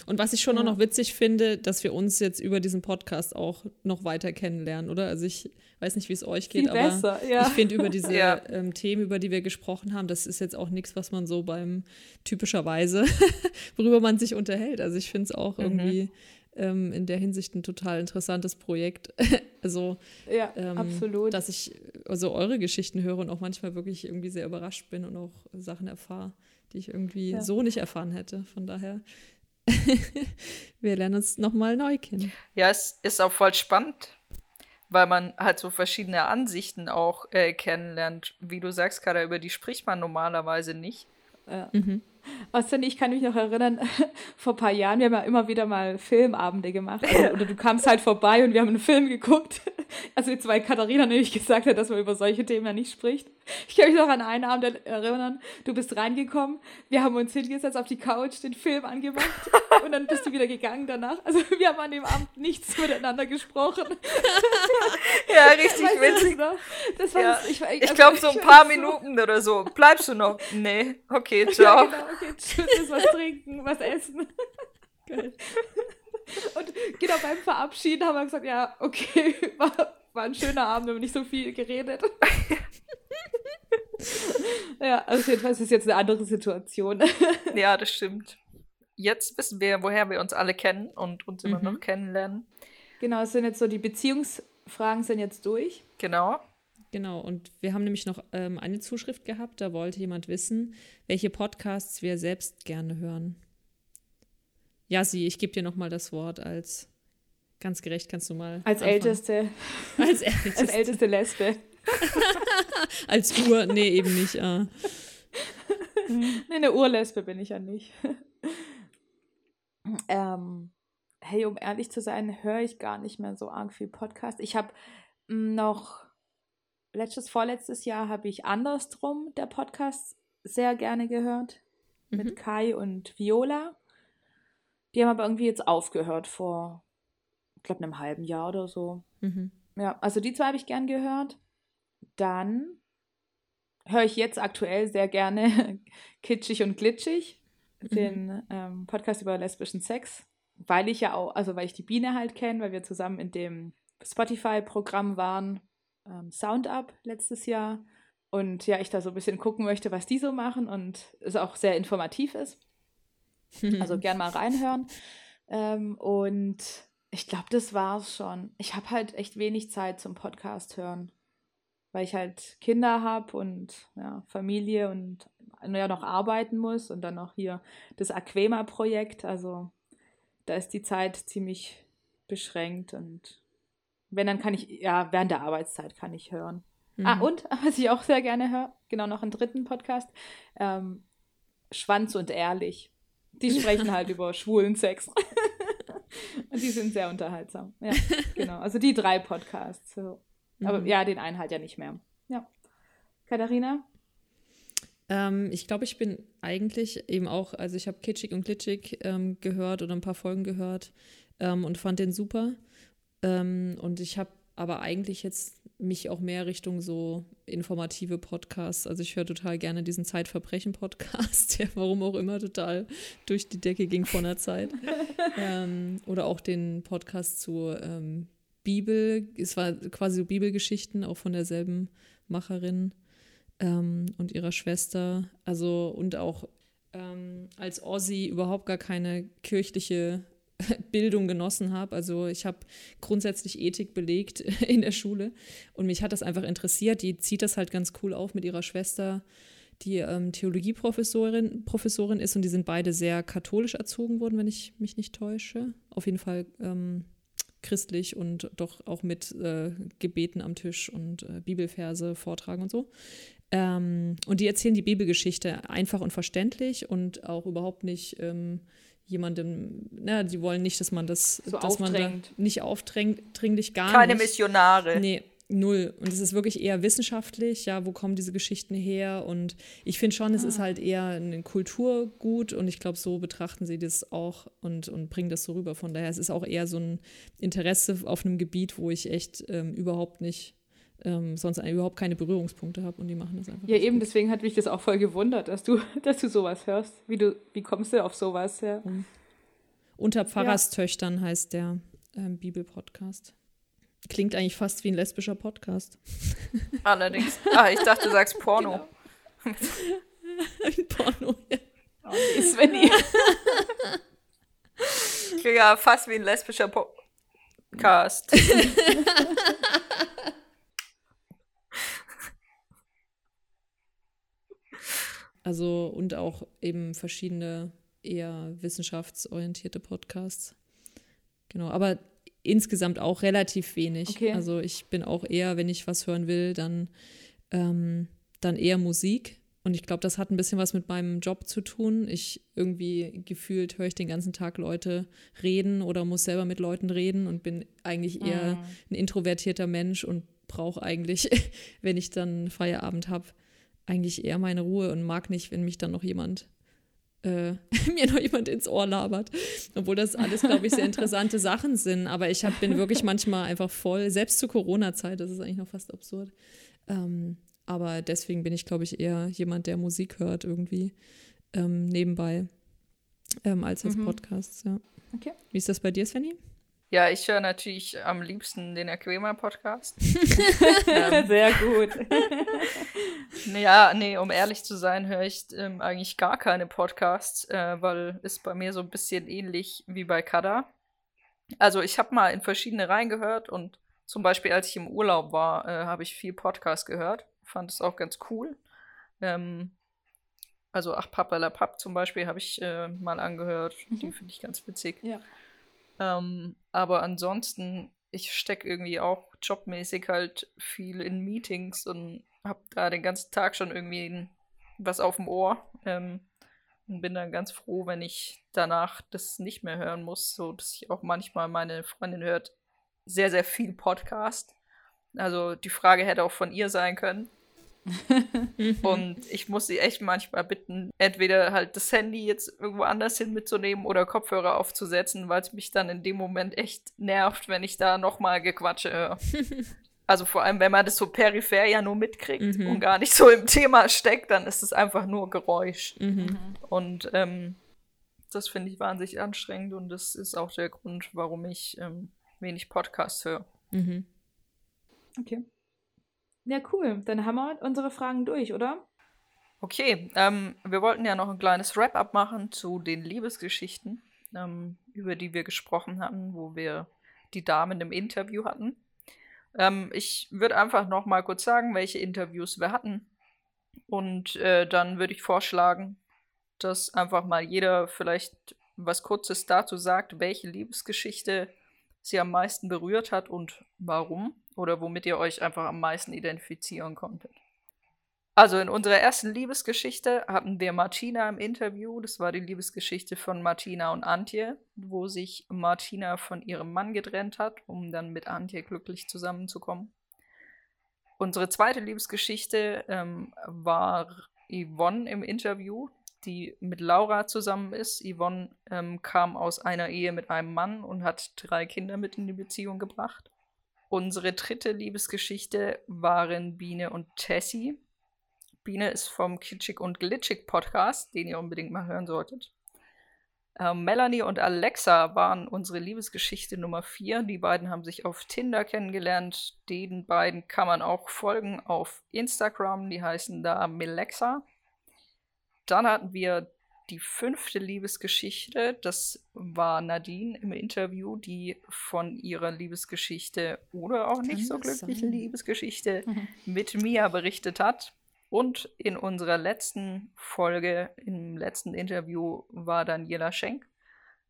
Und was ich schon ja. auch noch witzig finde, dass wir uns jetzt über diesen Podcast auch noch weiter kennenlernen, oder? Also ich weiß nicht, wie es euch geht, Viel aber besser, ja. ich finde über diese ja. ähm, Themen, über die wir gesprochen haben, das ist jetzt auch nichts, was man so beim typischerweise, worüber man sich unterhält. Also ich finde es auch mhm. irgendwie ähm, in der Hinsicht ein total interessantes Projekt. also ja, ähm, absolut. Dass ich also eure Geschichten höre und auch manchmal wirklich irgendwie sehr überrascht bin und auch Sachen erfahre die ich irgendwie so nicht erfahren hätte. Von daher, wir lernen uns nochmal neu kennen. Ja, es ist auch voll spannend, weil man halt so verschiedene Ansichten auch äh, kennenlernt. Wie du sagst, Kada, über die spricht man normalerweise nicht. Ja. Mhm. Außerdem, ich kann mich noch erinnern, vor ein paar Jahren, wir haben ja immer wieder mal Filmabende gemacht. Also, oder du kamst halt vorbei und wir haben einen Film geguckt. Also jetzt, weil Katharina nämlich gesagt hat, dass man über solche Themen ja nicht spricht. Ich kann mich noch an einen Abend erinnern, du bist reingekommen, wir haben uns hingesetzt auf die Couch, den Film angemacht und dann bist du wieder gegangen danach. Also wir haben an dem Abend nichts miteinander gesprochen. Ja, richtig weißt witzig. Das war ja. das, ich, ich, ich glaube so ein paar Minuten so. oder so. Bleibst du noch? Nee. Okay, ciao. Ja, genau okay, tschüss, was trinken, was essen. Geil. Und genau beim Verabschieden haben wir gesagt, ja, okay, war, war ein schöner Abend, wir haben nicht so viel geredet. ja, also jedenfalls ist jetzt eine andere Situation. ja, das stimmt. Jetzt wissen wir, woher wir uns alle kennen und uns immer mhm. noch kennenlernen. Genau, es sind jetzt so, die Beziehungsfragen sind jetzt durch. Genau. Genau, und wir haben nämlich noch ähm, eine Zuschrift gehabt, da wollte jemand wissen, welche Podcasts wir selbst gerne hören. Ja, sie, ich gebe dir nochmal das Wort als ganz gerecht, kannst du mal. Als anfangen. älteste. Als älteste. als älteste Lesbe. als Ur, nee, eben nicht. Ah. nee, eine Urlesbe bin ich ja nicht. ähm, hey, um ehrlich zu sein, höre ich gar nicht mehr so arg viel Podcast. Ich habe noch letztes, vorletztes Jahr habe ich Andersdrum, der Podcast, sehr gerne gehört. Mhm. Mit Kai und Viola. Die haben aber irgendwie jetzt aufgehört vor, ich glaube, einem halben Jahr oder so. Mhm. Ja, also die zwei habe ich gern gehört. Dann höre ich jetzt aktuell sehr gerne Kitschig und Glitschig, mhm. den ähm, Podcast über lesbischen Sex. weil ich ja auch, also weil ich die Biene halt kenne, weil wir zusammen in dem Spotify-Programm waren, ähm, SoundUp letztes Jahr. Und ja, ich da so ein bisschen gucken möchte, was die so machen und es auch sehr informativ ist. Also gern mal reinhören. Ähm, und ich glaube, das war's schon. Ich habe halt echt wenig Zeit zum Podcast hören, weil ich halt Kinder habe und ja, Familie und ja noch arbeiten muss und dann noch hier das Aquema-Projekt. Also da ist die Zeit ziemlich beschränkt und wenn, dann kann ich, ja, während der Arbeitszeit kann ich hören. Ah, mhm. Ah, und was ich auch sehr gerne höre, genau noch einen dritten Podcast, ähm, Schwanz und Ehrlich. Die sprechen halt über schwulen Sex. und die sind sehr unterhaltsam. Ja, genau. Also die drei Podcasts. So. Aber mhm. ja, den einen halt ja nicht mehr. Ja. Katharina? Ähm, ich glaube, ich bin eigentlich eben auch, also ich habe Kitschig und Glitschig ähm, gehört oder ein paar Folgen gehört ähm, und fand den super. Ähm, und ich habe aber eigentlich jetzt mich auch mehr Richtung so informative Podcasts. Also ich höre total gerne diesen Zeitverbrechen-Podcast, der warum auch immer total durch die Decke ging vor einer Zeit. ähm, oder auch den Podcast zu ähm, Bibel. Es war quasi so Bibelgeschichten, auch von derselben Macherin ähm, und ihrer Schwester. Also und auch ähm, als Ossi überhaupt gar keine kirchliche Bildung genossen habe. Also ich habe grundsätzlich Ethik belegt in der Schule und mich hat das einfach interessiert. Die zieht das halt ganz cool auf mit ihrer Schwester, die ähm, Theologieprofessorin Professorin ist und die sind beide sehr katholisch erzogen worden, wenn ich mich nicht täusche. Auf jeden Fall ähm, christlich und doch auch mit äh, Gebeten am Tisch und äh, Bibelverse vortragen und so. Ähm, und die erzählen die Bibelgeschichte einfach und verständlich und auch überhaupt nicht ähm, jemandem, na, die wollen nicht, dass man das, so dass man da nicht aufdrängt, dringlich gar Keine nicht. Keine Missionare. Nee, null. Und es ist wirklich eher wissenschaftlich, ja, wo kommen diese Geschichten her? Und ich finde schon, ah. es ist ah. halt eher ein Kulturgut und ich glaube, so betrachten sie das auch und, und bringen das so rüber. Von daher, es ist auch eher so ein Interesse auf einem Gebiet, wo ich echt ähm, überhaupt nicht ähm, sonst überhaupt keine Berührungspunkte habe und die machen das einfach. Ja, eben, gut. deswegen hat mich das auch voll gewundert, dass du, dass du sowas hörst. Wie, du, wie kommst du auf sowas? Ja. Mhm. Unter Pfarrerstöchtern ja. heißt der ähm, Bibelpodcast. Klingt eigentlich fast wie ein lesbischer Podcast. Allerdings. Ah, ich dachte, du sagst Porno. Genau. ein Porno, ja. Oh, nee, Svenny. ja, fast wie ein lesbischer Podcast. Also und auch eben verschiedene eher wissenschaftsorientierte Podcasts. Genau, aber insgesamt auch relativ wenig. Okay. Also ich bin auch eher, wenn ich was hören will, dann, ähm, dann eher Musik. Und ich glaube, das hat ein bisschen was mit meinem Job zu tun. Ich irgendwie gefühlt höre ich den ganzen Tag Leute reden oder muss selber mit Leuten reden und bin eigentlich eher mm. ein introvertierter Mensch und brauche eigentlich, wenn ich dann Feierabend habe, eigentlich eher meine Ruhe und mag nicht, wenn mich dann noch jemand äh, mir noch jemand ins Ohr labert. Obwohl das alles, glaube ich, sehr interessante Sachen sind. Aber ich hab, bin wirklich manchmal einfach voll, selbst zur Corona-Zeit, das ist eigentlich noch fast absurd. Ähm, aber deswegen bin ich, glaube ich, eher jemand, der Musik hört irgendwie ähm, nebenbei ähm, als als mhm. Podcasts, ja. Okay. Wie ist das bei dir, Svenny? Ja, ich höre natürlich am liebsten den Aquema-Podcast. ähm, Sehr gut. ja, nee, um ehrlich zu sein, höre ich ähm, eigentlich gar keine Podcasts, äh, weil es bei mir so ein bisschen ähnlich wie bei Kada. Also ich habe mal in verschiedene reingehört und zum Beispiel als ich im Urlaub war, äh, habe ich viel Podcast gehört. Fand es auch ganz cool. Ähm, also Ach Papa la Papp zum Beispiel habe ich äh, mal angehört. Mhm. Die finde ich ganz witzig. Ja. Ähm, aber ansonsten, ich stecke irgendwie auch jobmäßig halt viel in Meetings und habe da den ganzen Tag schon irgendwie was auf dem Ohr. Ähm, und bin dann ganz froh, wenn ich danach das nicht mehr hören muss, so dass ich auch manchmal meine Freundin hört sehr, sehr viel Podcast. Also die Frage hätte auch von ihr sein können. Und ich muss sie echt manchmal bitten, entweder halt das Handy jetzt irgendwo anders hin mitzunehmen oder Kopfhörer aufzusetzen, weil es mich dann in dem Moment echt nervt, wenn ich da nochmal Gequatsche höre. Also vor allem, wenn man das so peripher ja nur mitkriegt mhm. und gar nicht so im Thema steckt, dann ist es einfach nur Geräusch. Mhm. Und ähm, Das finde ich wahnsinnig anstrengend und das ist auch der Grund, warum ich ähm, wenig Podcasts höre. Mhm. Okay. Ja, cool. Dann haben wir unsere Fragen durch, oder? Okay, ähm, wir wollten ja noch ein kleines Wrap-up machen zu den Liebesgeschichten, ähm, über die wir gesprochen hatten, wo wir die Damen im Interview hatten. Ähm, ich würde einfach noch mal kurz sagen, welche Interviews wir hatten. Und äh, dann würde ich vorschlagen, dass einfach mal jeder vielleicht was Kurzes dazu sagt, welche Liebesgeschichte sie am meisten berührt hat und warum oder womit ihr euch einfach am meisten identifizieren konntet. Also in unserer ersten Liebesgeschichte hatten wir Martina im Interview. Das war die Liebesgeschichte von Martina und Antje, wo sich Martina von ihrem Mann getrennt hat, um dann mit Antje glücklich zusammenzukommen. Unsere zweite Liebesgeschichte ähm, war Yvonne im Interview, die mit Laura zusammen ist. Yvonne ähm, kam aus einer Ehe mit einem Mann und hat drei Kinder mit in die Beziehung gebracht. Unsere dritte Liebesgeschichte waren Biene und Tessie. Biene ist vom Kitschig und Glitschig Podcast, den ihr unbedingt mal hören solltet. Ähm, Melanie und Alexa waren unsere Liebesgeschichte Nummer 4. Die beiden haben sich auf Tinder kennengelernt. Den beiden kann man auch folgen auf Instagram. Die heißen da Melexa. Dann hatten wir die fünfte Liebesgeschichte. Das war Nadine im Interview, die von ihrer Liebesgeschichte oder auch nicht so glücklichen Liebesgeschichte mhm. mit Mia berichtet hat. Und in unserer letzten Folge, im letzten Interview, war Daniela Schenk,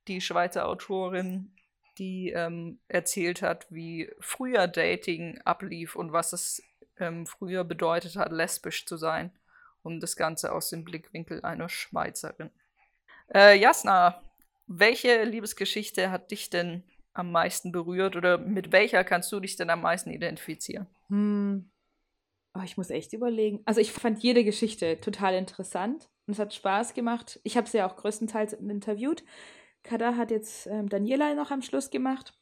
die Schweizer Autorin, die ähm, erzählt hat, wie früher Dating ablief und was es ähm, früher bedeutet hat, lesbisch zu sein. Und das Ganze aus dem Blickwinkel einer Schweizerin. Äh, Jasna, welche Liebesgeschichte hat dich denn am meisten berührt oder mit welcher kannst du dich denn am meisten identifizieren? Hm, Oh, ich muss echt überlegen. Also ich fand jede Geschichte total interessant und es hat Spaß gemacht. Ich habe sie ja auch größtenteils interviewt. Kada hat jetzt ähm, Daniela noch am Schluss gemacht.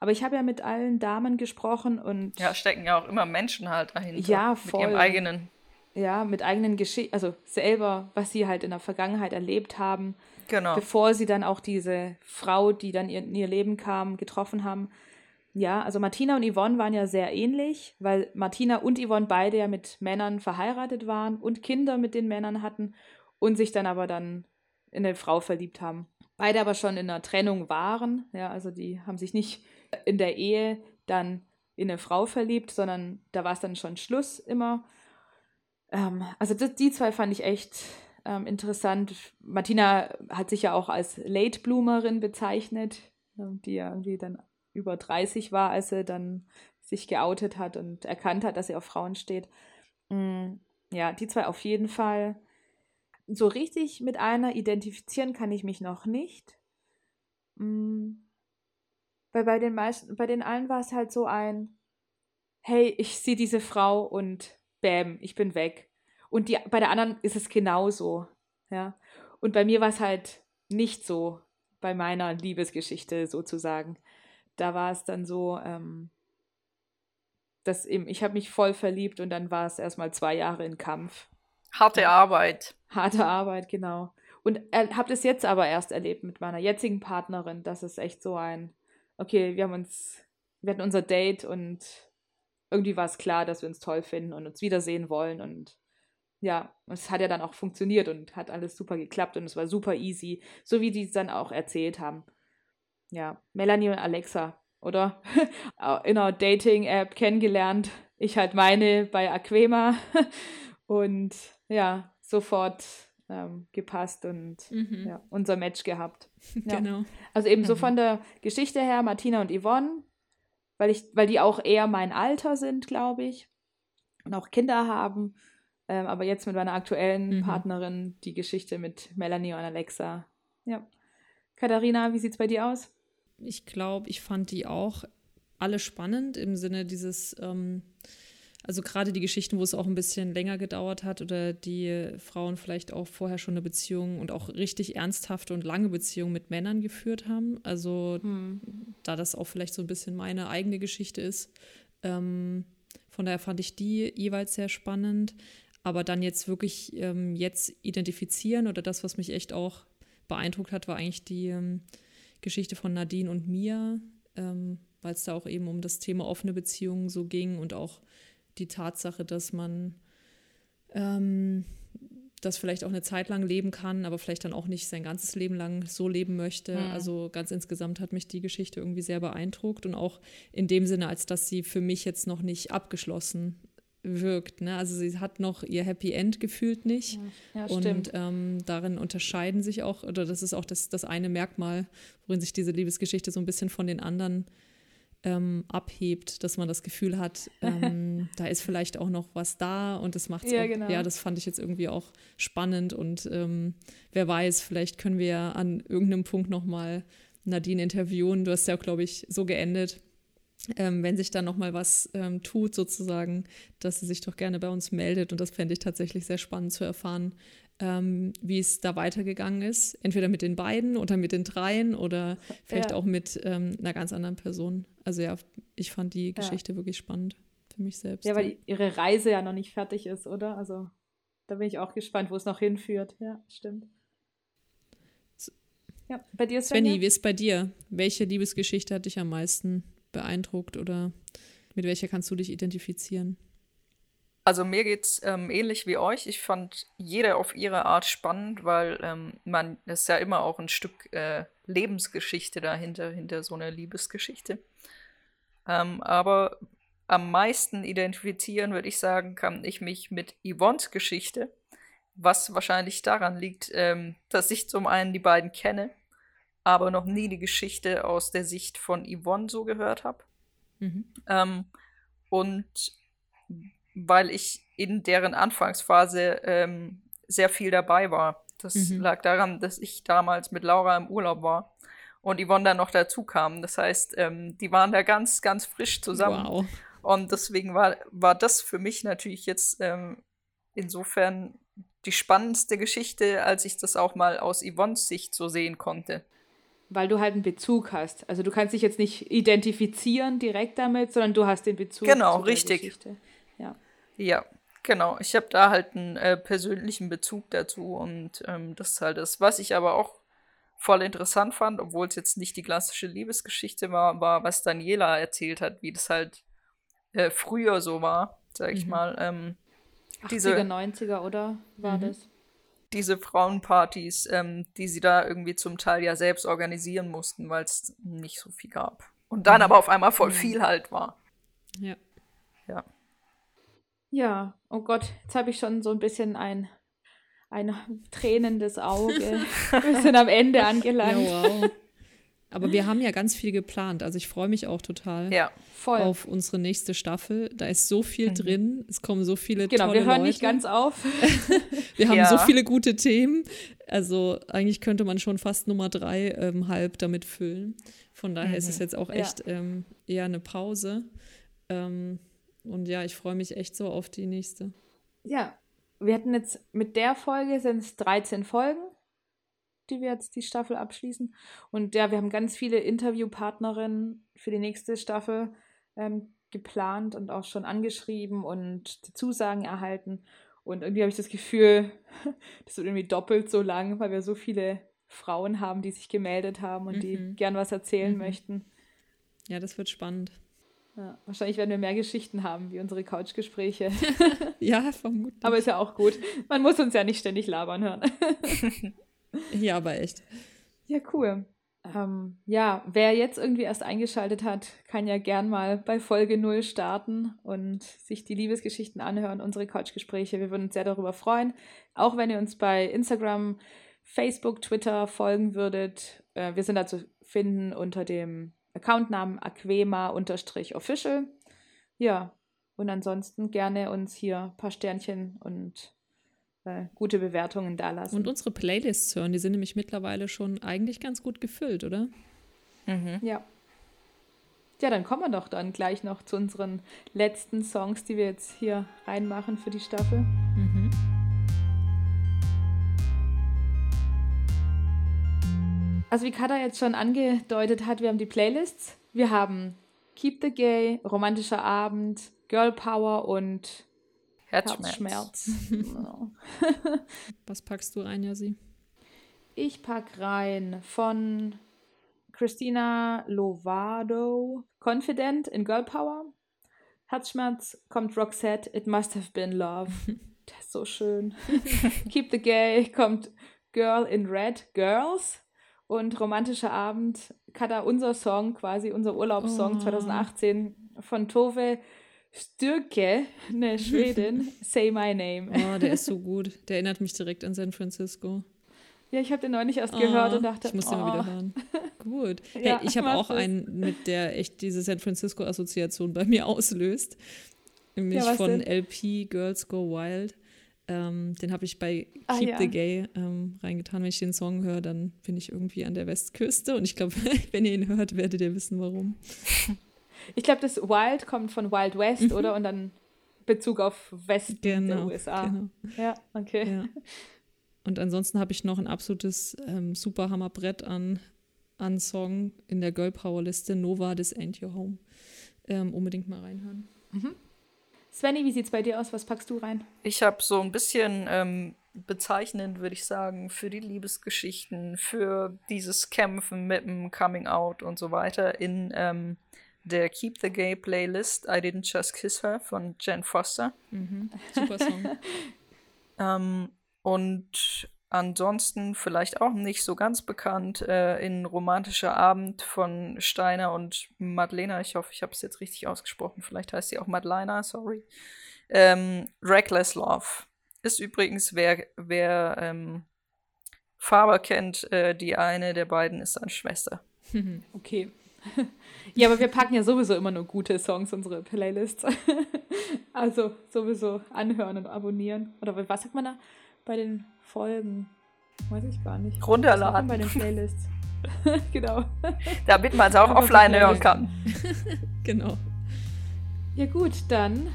Aber ich habe ja mit allen Damen gesprochen und. Ja, stecken ja auch immer Menschen halt dahinter. Ja, voll. Mit ihrem eigenen. Ja, mit eigenen Geschichten, also selber, was sie halt in der Vergangenheit erlebt haben. Genau. Bevor sie dann auch diese Frau, die dann in ihr Leben kam, getroffen haben. Ja, also Martina und Yvonne waren ja sehr ähnlich, weil Martina und Yvonne beide ja mit Männern verheiratet waren und Kinder mit den Männern hatten und sich dann aber dann in eine Frau verliebt haben. Beide aber schon in einer Trennung waren, ja, also die haben sich nicht in der Ehe dann in eine Frau verliebt, sondern da war es dann schon Schluss immer. Ähm, also das, die zwei fand ich echt ähm, interessant. Martina hat sich ja auch als Late Bloomerin bezeichnet, die ja irgendwie dann über 30 war, als er dann sich geoutet hat und erkannt hat, dass er auf Frauen steht. Mm, ja, die zwei auf jeden Fall. So richtig mit einer identifizieren kann ich mich noch nicht. Mm, weil bei den meisten, bei den allen war es halt so ein, hey, ich sehe diese Frau und bäm, ich bin weg. Und die, bei der anderen ist es genauso. Ja. Und bei mir war es halt nicht so, bei meiner Liebesgeschichte sozusagen da war es dann so, ähm, dass eben, ich habe mich voll verliebt und dann war es erstmal zwei Jahre in Kampf. Harte Arbeit. Harte Arbeit, genau. Und er, habe das jetzt aber erst erlebt mit meiner jetzigen Partnerin. Das ist echt so ein, okay, wir haben uns, wir hatten unser Date und irgendwie war es klar, dass wir uns toll finden und uns wiedersehen wollen und ja, es hat ja dann auch funktioniert und hat alles super geklappt und es war super easy, so wie die es dann auch erzählt haben ja, Melanie und Alexa, oder? In einer Dating-App kennengelernt. Ich halt meine bei Aquema und ja, sofort ähm, gepasst und mhm. ja, unser Match gehabt. Ja. Genau. Also eben mhm. so von der Geschichte her, Martina und Yvonne, weil ich, weil die auch eher mein Alter sind, glaube ich. Und auch Kinder haben. Ähm, aber jetzt mit meiner aktuellen mhm. Partnerin die Geschichte mit Melanie und Alexa. Ja. Katharina, wie sieht's bei dir aus? ich glaube, ich fand die auch alle spannend im Sinne dieses, ähm, also gerade die Geschichten, wo es auch ein bisschen länger gedauert hat oder die Frauen vielleicht auch vorher schon eine Beziehung und auch richtig ernsthafte und lange Beziehungen mit Männern geführt haben. Also hm. da das auch vielleicht so ein bisschen meine eigene Geschichte ist. Ähm, von daher fand ich die jeweils sehr spannend. Aber dann jetzt wirklich ähm, jetzt identifizieren oder das, was mich echt auch beeindruckt hat, war eigentlich die ähm, Geschichte von Nadine und Mia, ähm, weil es da auch eben um das Thema offene Beziehungen so ging und auch die Tatsache, dass man ähm, das vielleicht auch eine Zeit lang leben kann, aber vielleicht dann auch nicht sein ganzes Leben lang so leben möchte. Mhm. Also ganz insgesamt hat mich die Geschichte irgendwie sehr beeindruckt und auch in dem Sinne, als dass sie für mich jetzt noch nicht abgeschlossen wirkt. Ne? Also sie hat noch ihr Happy End gefühlt nicht. Ja, ja, und ähm, darin unterscheiden sich auch, oder das ist auch das, das eine Merkmal, worin sich diese Liebesgeschichte so ein bisschen von den anderen ähm, abhebt, dass man das Gefühl hat, ähm, da ist vielleicht auch noch was da und das macht ja, genau. ja, das fand ich jetzt irgendwie auch spannend und ähm, wer weiß, vielleicht können wir an irgendeinem Punkt nochmal Nadine interviewen. Du hast ja, glaube ich, so geendet, ähm, wenn sich da nochmal was ähm, tut, sozusagen, dass sie sich doch gerne bei uns meldet. Und das fände ich tatsächlich sehr spannend zu erfahren, ähm, wie es da weitergegangen ist. Entweder mit den beiden oder mit den dreien oder vielleicht ja. auch mit ähm, einer ganz anderen Person. Also ja, ich fand die Geschichte ja. wirklich spannend für mich selbst. Ja, weil ihre Reise ja noch nicht fertig ist, oder? Also da bin ich auch gespannt, wo es noch hinführt. Ja, stimmt. Ja, bei dir, Svenny, wie ist bei dir? Welche Liebesgeschichte hat dich am meisten beeindruckt oder mit welcher kannst du dich identifizieren? Also mir geht es ähm, ähnlich wie euch. Ich fand jede auf ihre Art spannend, weil ähm, man ist ja immer auch ein Stück äh, Lebensgeschichte dahinter, hinter so einer Liebesgeschichte. Ähm, aber am meisten identifizieren, würde ich sagen, kann ich mich mit Yvonnes Geschichte, was wahrscheinlich daran liegt, ähm, dass ich zum einen die beiden kenne aber noch nie die Geschichte aus der Sicht von Yvonne so gehört habe. Mhm. Ähm, und weil ich in deren Anfangsphase ähm, sehr viel dabei war. Das mhm. lag daran, dass ich damals mit Laura im Urlaub war und Yvonne dann noch dazu kam. Das heißt, ähm, die waren da ganz, ganz frisch zusammen. Wow. Und deswegen war, war das für mich natürlich jetzt ähm, insofern die spannendste Geschichte, als ich das auch mal aus Yvonnes Sicht so sehen konnte weil du halt einen Bezug hast. Also du kannst dich jetzt nicht identifizieren direkt damit, sondern du hast den Bezug. Genau, richtig. Ja. ja, genau. Ich habe da halt einen äh, persönlichen Bezug dazu und ähm, das ist halt das, was ich aber auch voll interessant fand, obwohl es jetzt nicht die klassische Liebesgeschichte war, war, was Daniela erzählt hat, wie das halt äh, früher so war, sag ich mhm. mal. Ähm, 80er, diese, 90er, oder? War mhm. das? diese Frauenpartys, ähm, die sie da irgendwie zum Teil ja selbst organisieren mussten, weil es nicht so viel gab. Und dann mhm. aber auf einmal voll mhm. viel halt war. Ja. Ja. Ja, oh Gott, jetzt habe ich schon so ein bisschen ein, ein tränendes Auge. Wir sind am Ende angelangt. Ja, wow. Aber wir haben ja ganz viel geplant. Also ich freue mich auch total ja, auf unsere nächste Staffel. Da ist so viel mhm. drin. Es kommen so viele genau, tolle Genau, wir hören Leute. nicht ganz auf. wir haben ja. so viele gute Themen. Also eigentlich könnte man schon fast Nummer drei ähm, halb damit füllen. Von daher mhm. ist es jetzt auch echt ja. ähm, eher eine Pause. Ähm, und ja, ich freue mich echt so auf die nächste. Ja, wir hatten jetzt mit der Folge sind es 13 Folgen die wir jetzt die Staffel abschließen. Und ja, wir haben ganz viele Interviewpartnerinnen für die nächste Staffel ähm, geplant und auch schon angeschrieben und die Zusagen erhalten. Und irgendwie habe ich das Gefühl, das wird irgendwie doppelt so lang, weil wir so viele Frauen haben, die sich gemeldet haben und mhm. die gern was erzählen mhm. möchten. Ja, das wird spannend. Ja, wahrscheinlich werden wir mehr Geschichten haben wie unsere Couchgespräche. ja, vermutlich. Aber ist ja auch gut. Man muss uns ja nicht ständig labern hören. Ja, aber echt. Ja, cool. Ähm, ja, wer jetzt irgendwie erst eingeschaltet hat, kann ja gern mal bei Folge 0 starten und sich die Liebesgeschichten anhören, unsere Couchgespräche. Wir würden uns sehr darüber freuen. Auch wenn ihr uns bei Instagram, Facebook, Twitter folgen würdet. Äh, wir sind da zu finden unter dem Accountnamen aquema-official. Ja, und ansonsten gerne uns hier ein paar Sternchen und äh, gute Bewertungen da lassen. Und unsere Playlists hören, die sind nämlich mittlerweile schon eigentlich ganz gut gefüllt, oder? Mhm. Ja. Ja, dann kommen wir doch dann gleich noch zu unseren letzten Songs, die wir jetzt hier reinmachen für die Staffel. Mhm. Also wie Kada jetzt schon angedeutet hat, wir haben die Playlists. Wir haben Keep the Gay, Romantischer Abend, Girl Power und Herzschmerz. Herzschmerz. Was packst du ein, Jasi? Ich pack rein von Christina Lovado, Confident in Girl Power. Herzschmerz kommt Roxette, It Must Have Been Love. Das ist so schön. Keep the Gay kommt Girl in Red, Girls. Und Romantischer Abend, Kada, unser Song, quasi unser Urlaubssong oh. 2018 von Tove Stürke, eine Schwedin, Say My Name. Oh, der ist so gut. Der erinnert mich direkt an San Francisco. Ja, ich habe den neulich erst oh, gehört und dachte, ich muss den oh. mal wieder hören. Gut. Hey, ja, ich habe auch es. einen, mit der echt diese San Francisco-Assoziation bei mir auslöst. Nämlich ja, von denn? LP Girls Go Wild. Ähm, den habe ich bei ah, Keep ja. the Gay ähm, reingetan. Wenn ich den Song höre, dann bin ich irgendwie an der Westküste. Und ich glaube, wenn ihr ihn hört, werdet ihr wissen, warum. Ich glaube, das Wild kommt von Wild West, mhm. oder? Und dann Bezug auf Westen genau, der USA. Genau. Ja, okay. Ja. Und ansonsten habe ich noch ein absolutes ähm, Superhammerbrett an, an Song in der Girl Power Liste, Nova, This Ain't Your Home. Ähm, unbedingt mal reinhören. Mhm. Svenny, wie sieht es bei dir aus? Was packst du rein? Ich habe so ein bisschen ähm, bezeichnend, würde ich sagen, für die Liebesgeschichten, für dieses Kämpfen mit dem Coming Out und so weiter in ähm, der Keep the Gay Playlist I Didn't Just Kiss Her von Jen Foster. Mhm. Super Song. ähm, und ansonsten vielleicht auch nicht so ganz bekannt äh, in Romantischer Abend von Steiner und Madlena. Ich hoffe, ich habe es jetzt richtig ausgesprochen. Vielleicht heißt sie auch Madlena, sorry. Ähm, Reckless Love ist übrigens, wer, wer ähm, Faber kennt, äh, die eine der beiden ist seine Schwester. okay. ja, aber wir packen ja sowieso immer nur gute Songs in unsere Playlists. also sowieso anhören und abonnieren. Oder was sagt man da bei den Folgen? Weiß ich gar nicht. Runterladen. Bei den Playlists. genau. Damit man es auch offline hören kann. genau. Ja gut, dann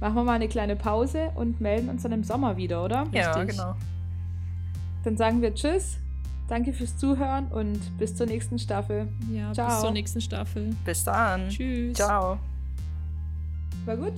machen wir mal eine kleine Pause und melden uns dann im Sommer wieder, oder? Ja, Richtig. genau. Dann sagen wir Tschüss Danke fürs Zuhören und bis zur nächsten Staffel. Ja, Ciao. bis zur nächsten Staffel. Bis dann. Tschüss. Ciao. War gut?